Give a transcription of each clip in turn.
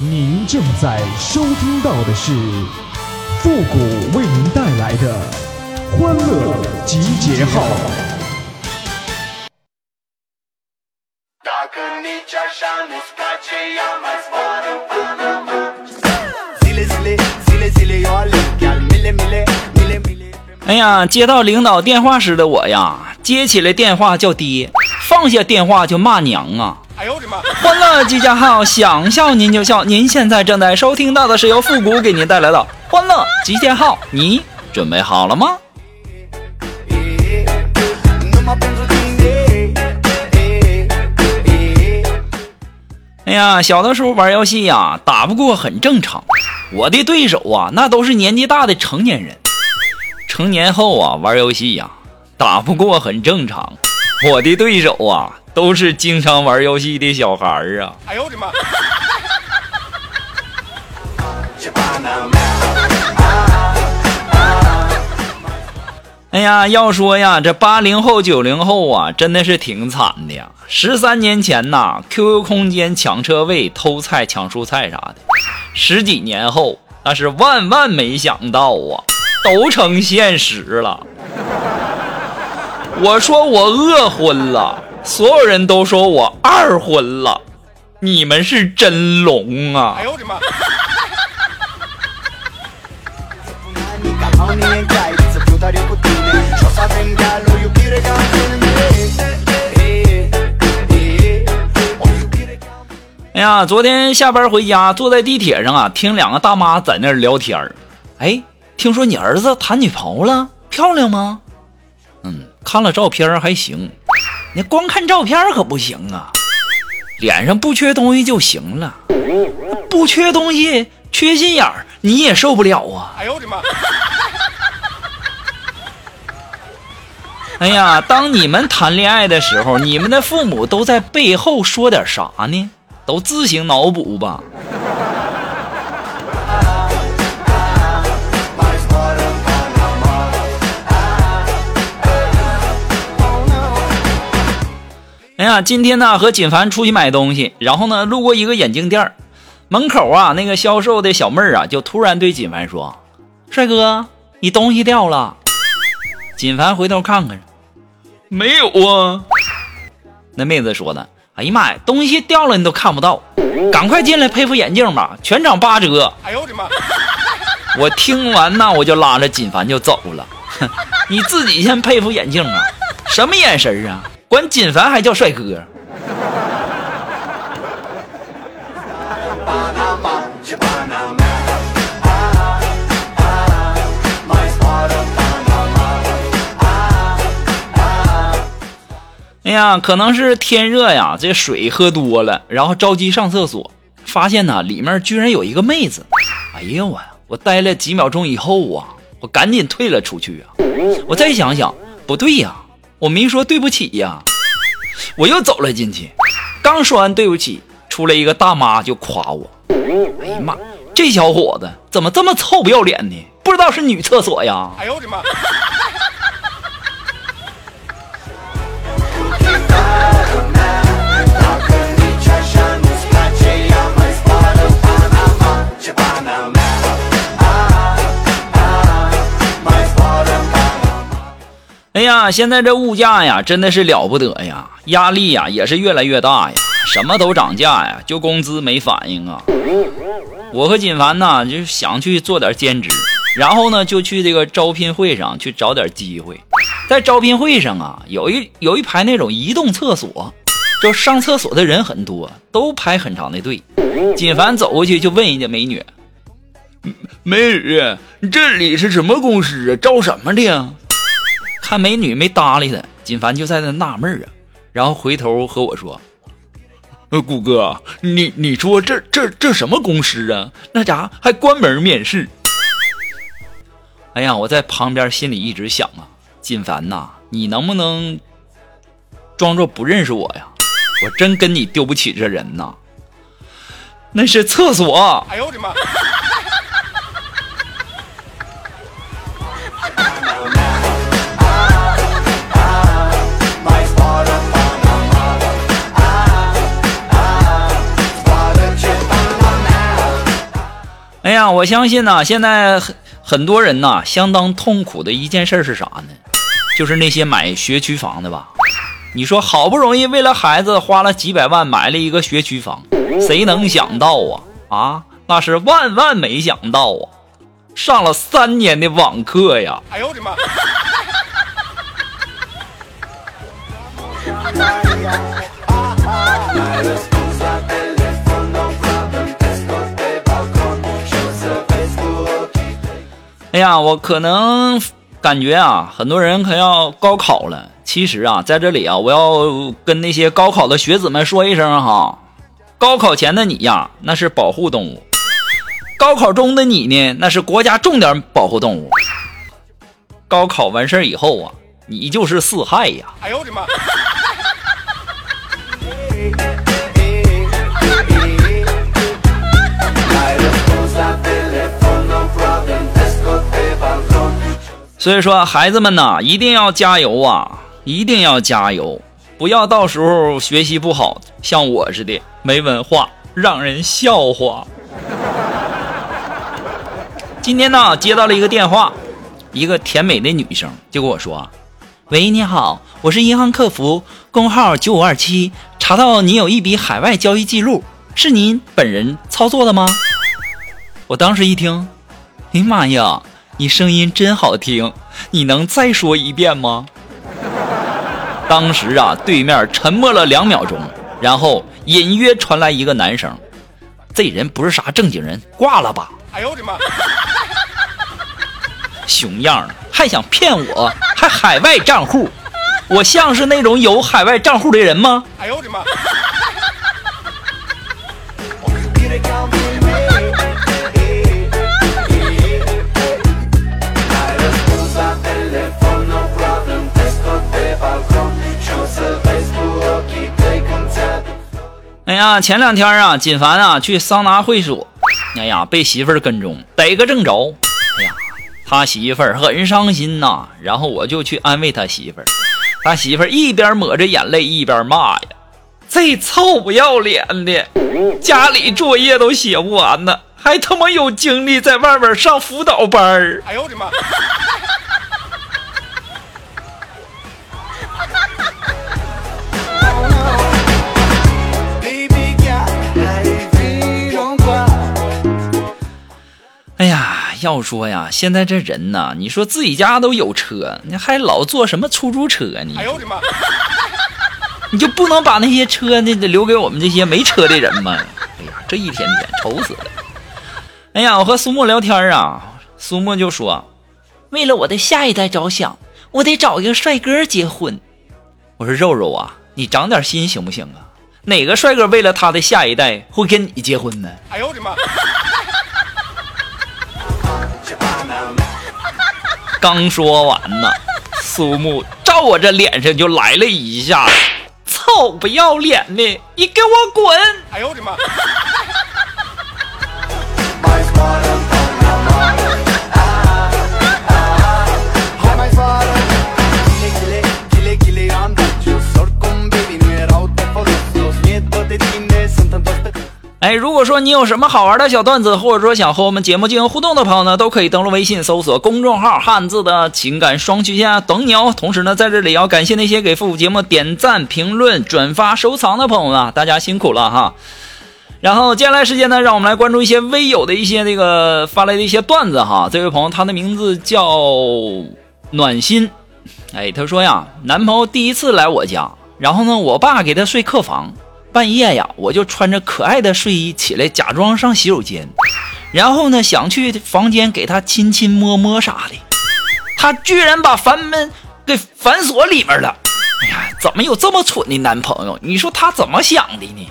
您正在收听到的是复古为您带来的欢乐集结号。哎呀，接到领导电话时的我呀，接起来电话叫爹，放下电话就骂娘啊！欢乐集结号，想笑您就笑。您现在正在收听到的是由复古给您带来的欢乐集结号，你准备好了吗？哎呀，小的时候玩游戏呀，打不过很正常。我的对手啊，那都是年纪大的成年人。成年后啊，玩游戏呀，打不过很正常。我的对手啊，都是经常玩游戏的小孩儿啊。哎呦我的妈！哎呀，要说呀，这八零后、九零后啊，真的是挺惨的呀。十三年前呐，QQ 空间抢车位、偷菜、抢蔬菜啥的；十几年后，那是万万没想到啊，都成现实了。我说我饿昏了，所有人都说我二婚了，你们是真聋啊！哎呦我的妈！哎呀，昨天下班回家，坐在地铁上啊，听两个大妈在那聊天儿。哎，听说你儿子谈女朋友了，漂亮吗？嗯，看了照片还行。你光看照片可不行啊，脸上不缺东西就行了。不缺东西，缺心眼儿，你也受不了啊！哎呦我的妈！哎呀，当你们谈恋爱的时候，你们的父母都在背后说点啥呢？都自行脑补吧。哎呀，今天呢和锦凡出去买东西，然后呢路过一个眼镜店门口啊那个销售的小妹儿啊就突然对锦凡说：“帅哥，你东西掉了。”锦凡回头看看。没有啊，那妹子说的。哎呀妈呀，东西掉了你都看不到，赶快进来配副眼镜吧，全场八折。哎呦我的妈！我听完呐，我就拉着锦凡就走了。你自己先配副眼镜啊，什么眼神啊？管锦凡还叫帅哥。哎呀，可能是天热呀，这水喝多了，然后着急上厕所，发现呢里面居然有一个妹子。哎呀我，我待了几秒钟以后啊，我赶紧退了出去啊。我再想想，不对呀，我没说对不起呀。我又走了进去，刚说完对不起，出来一个大妈就夸我。哎呀妈，这小伙子怎么这么臭不要脸呢？不知道是女厕所呀？哎呦我的妈！哎呀，现在这物价呀，真的是了不得呀，压力呀也是越来越大呀，什么都涨价呀，就工资没反应啊。我和锦凡呢，就想去做点兼职，然后呢，就去这个招聘会上去找点机会。在招聘会上啊，有一有一排那种移动厕所，就上厕所的人很多，都排很长的队。锦凡走过去就问人家美女：“美女，这里是什么公司啊？招什么的呀？”看美女没搭理他，锦凡就在那纳闷啊，然后回头和我说：“呃，谷哥，你你说这这这什么公司啊？那家还关门面试？”哎呀，我在旁边心里一直想啊，锦凡呐，你能不能装作不认识我呀？我真跟你丢不起这人呐。那是厕所。哎呦我的妈！呀，我相信呢，现在很很多人呐，相当痛苦的一件事是啥呢？就是那些买学区房的吧。你说好不容易为了孩子花了几百万买了一个学区房，谁能想到啊啊？那是万万没想到啊！上了三年的网课呀！哎呦我的妈！哎呀，我可能感觉啊，很多人可要高考了。其实啊，在这里啊，我要跟那些高考的学子们说一声哈，高考前的你呀，那是保护动物；高考中的你呢，那是国家重点保护动物。高考完事以后啊，你就是四害呀！哎呦我的妈！所以说，孩子们呐，一定要加油啊！一定要加油，不要到时候学习不好，像我似的没文化，让人笑话。今天呢，接到了一个电话，一个甜美的女生就跟我说：“喂，你好，我是银行客服，工号九五二七，查到你有一笔海外交易记录，是您本人操作的吗？”我当时一听，哎妈呀，你声音真好听，你能再说一遍吗？当时啊，对面沉默了两秒钟，然后隐约传来一个男声：“这人不是啥正经人，挂了吧？”哎呦我的妈！熊样还想骗我？还海外账户？我像是那种有海外账户的人吗？哎呦我的妈！呀，前两天啊，锦凡啊去桑拿会所，哎呀，被媳妇儿跟踪，逮个正着。哎呀，他媳妇儿很伤心呐。然后我就去安慰他媳妇儿，他媳妇儿一边抹着眼泪一边骂呀：“这臭不要脸的，家里作业都写不完呢，还他妈有精力在外面上辅导班儿。”哎呦我的妈！要说呀，现在这人呐，你说自己家都有车，你还老坐什么出租车呢？哎呦我的妈！你就不能把那些车那留给我们这些没车的人吗？哎呀，这一天天愁死了。哎呀，我和苏木聊天啊，苏木就说：“为了我的下一代着想，我得找一个帅哥结婚。”我说：“肉肉啊，你长点心行不行啊？哪个帅哥为了他的下一代会跟你结婚呢？”哎呦我的妈！刚说完呢，苏木照我这脸上就来了一下，臭不要脸的，你给我滚！哎呦我的妈！哎，如果说你有什么好玩的小段子，或者说想和我们节目进行互动的朋友呢，都可以登录微信搜索公众号“汉字的情感双曲线”等你哦。同时呢，在这里要感谢那些给复古节目点赞、评论、转发、收藏的朋友们，大家辛苦了哈。然后接下来时间呢，让我们来关注一些微友的一些那个发来的一些段子哈。这位朋友他的名字叫暖心，哎，他说呀，男朋友第一次来我家，然后呢，我爸给他睡客房。半夜呀，我就穿着可爱的睡衣起来，假装上洗手间，然后呢，想去房间给他亲亲摸摸啥的，他居然把房门给反锁里面了。哎呀，怎么有这么蠢的男朋友？你说他怎么想的呢？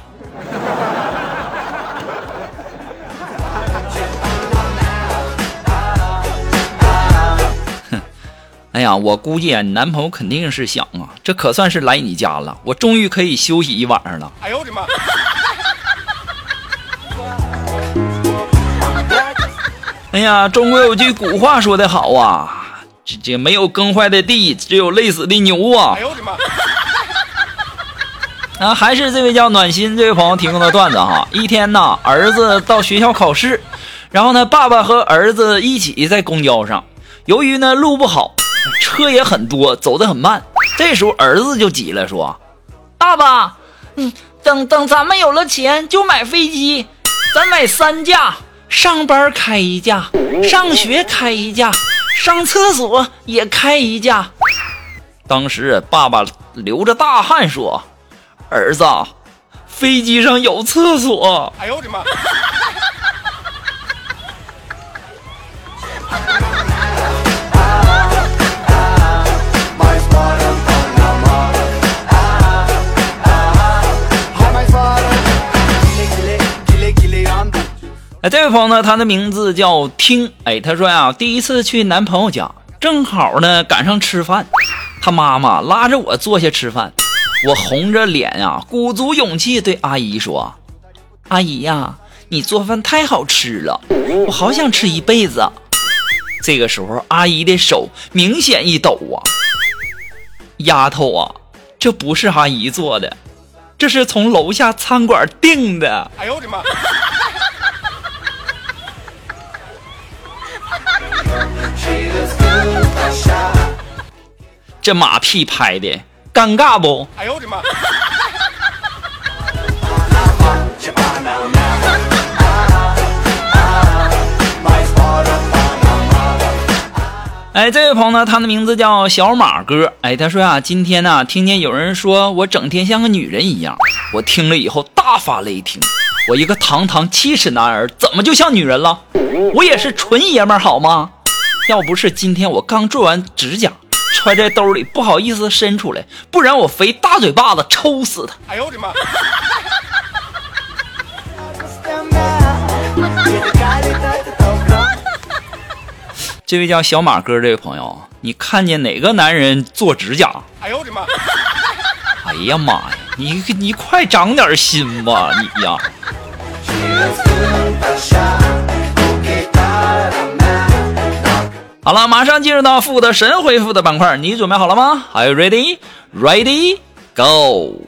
哎呀，我估计啊，你男朋友肯定是想啊，这可算是来你家了，我终于可以休息一晚上了。哎呦我的妈！哎呀，中国有句古话说得好啊，这这没有耕坏的地，只有累死的牛啊。哎呦我的妈！啊，还是这位叫暖心这位朋友提供的段子哈。一天呐，儿子到学校考试。然后呢，爸爸和儿子一起在公交上，由于呢路不好，车也很多，走得很慢。这时候儿子就急了，说：“爸爸，嗯，等等，咱们有了钱就买飞机，咱买三架，上班开一架，上学开一架，上厕所也开一架。”当时爸爸流着大汗说：“儿子，飞机上有厕所。”哎呦我的妈！这位朋友呢，他的名字叫听。哎，他说呀，第一次去男朋友家，正好呢赶上吃饭。他妈妈拉着我坐下吃饭，我红着脸啊，鼓足勇气对阿姨说：“阿姨呀，你做饭太好吃了，我好想吃一辈子。”这个时候，阿姨的手明显一抖啊，丫头啊，这不是阿姨做的，这是从楼下餐馆订的。哎呦我的妈！这马屁拍的尴尬不？哎呦我的妈！哎，这位朋友呢，他的名字叫小马哥。哎，他说啊，今天呢，听见有人说我整天像个女人一样，我听了以后大发雷霆。我一个堂堂七尺男儿，怎么就像女人了？我也是纯爷们儿好吗？要不是今天我刚做完指甲。揣在兜里，不好意思伸出来，不然我肥大嘴巴子抽死他！哎呦我的妈！这位叫小马哥这位朋友，你看见哪个男人做指甲？哎呦我的妈！哎呀妈呀，你你快长点心吧，你呀！好了，马上进入到负的神回复的板块，你准备好了吗？Are you ready? Ready? Go!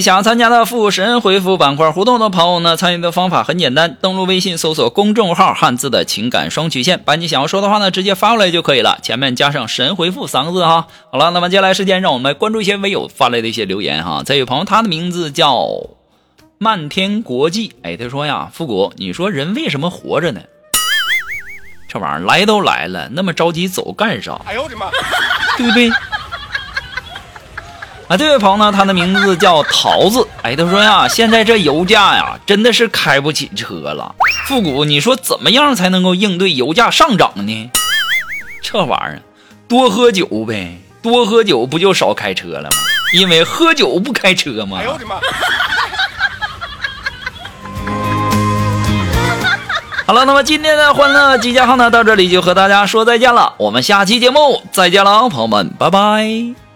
哎，想要参加的复神回复板块互动的朋友呢，参与的方法很简单，登录微信搜索公众号“汉字的情感双曲线”，把你想要说的话呢直接发过来就可以了，前面加上“神回复”三个字哈。好了，那么接下来时间让我们来关注一些微友发来的一些留言哈。这位朋友他的名字叫漫天国际，哎，他说呀，复古，你说人为什么活着呢？这玩意儿来都来了，那么着急走干啥？哎呦我的妈，对不对？啊，这位朋友呢，他的名字叫桃子。哎，他说呀，现在这油价呀，真的是开不起车了。复古，你说怎么样才能够应对油价上涨呢？这玩意儿，多喝酒呗，多喝酒不就少开车了吗？因为喝酒不开车嘛。哎呦我的妈！好了，那么今天的欢乐集结号呢，到这里就和大家说再见了。我们下期节目再见了，朋友们，拜拜。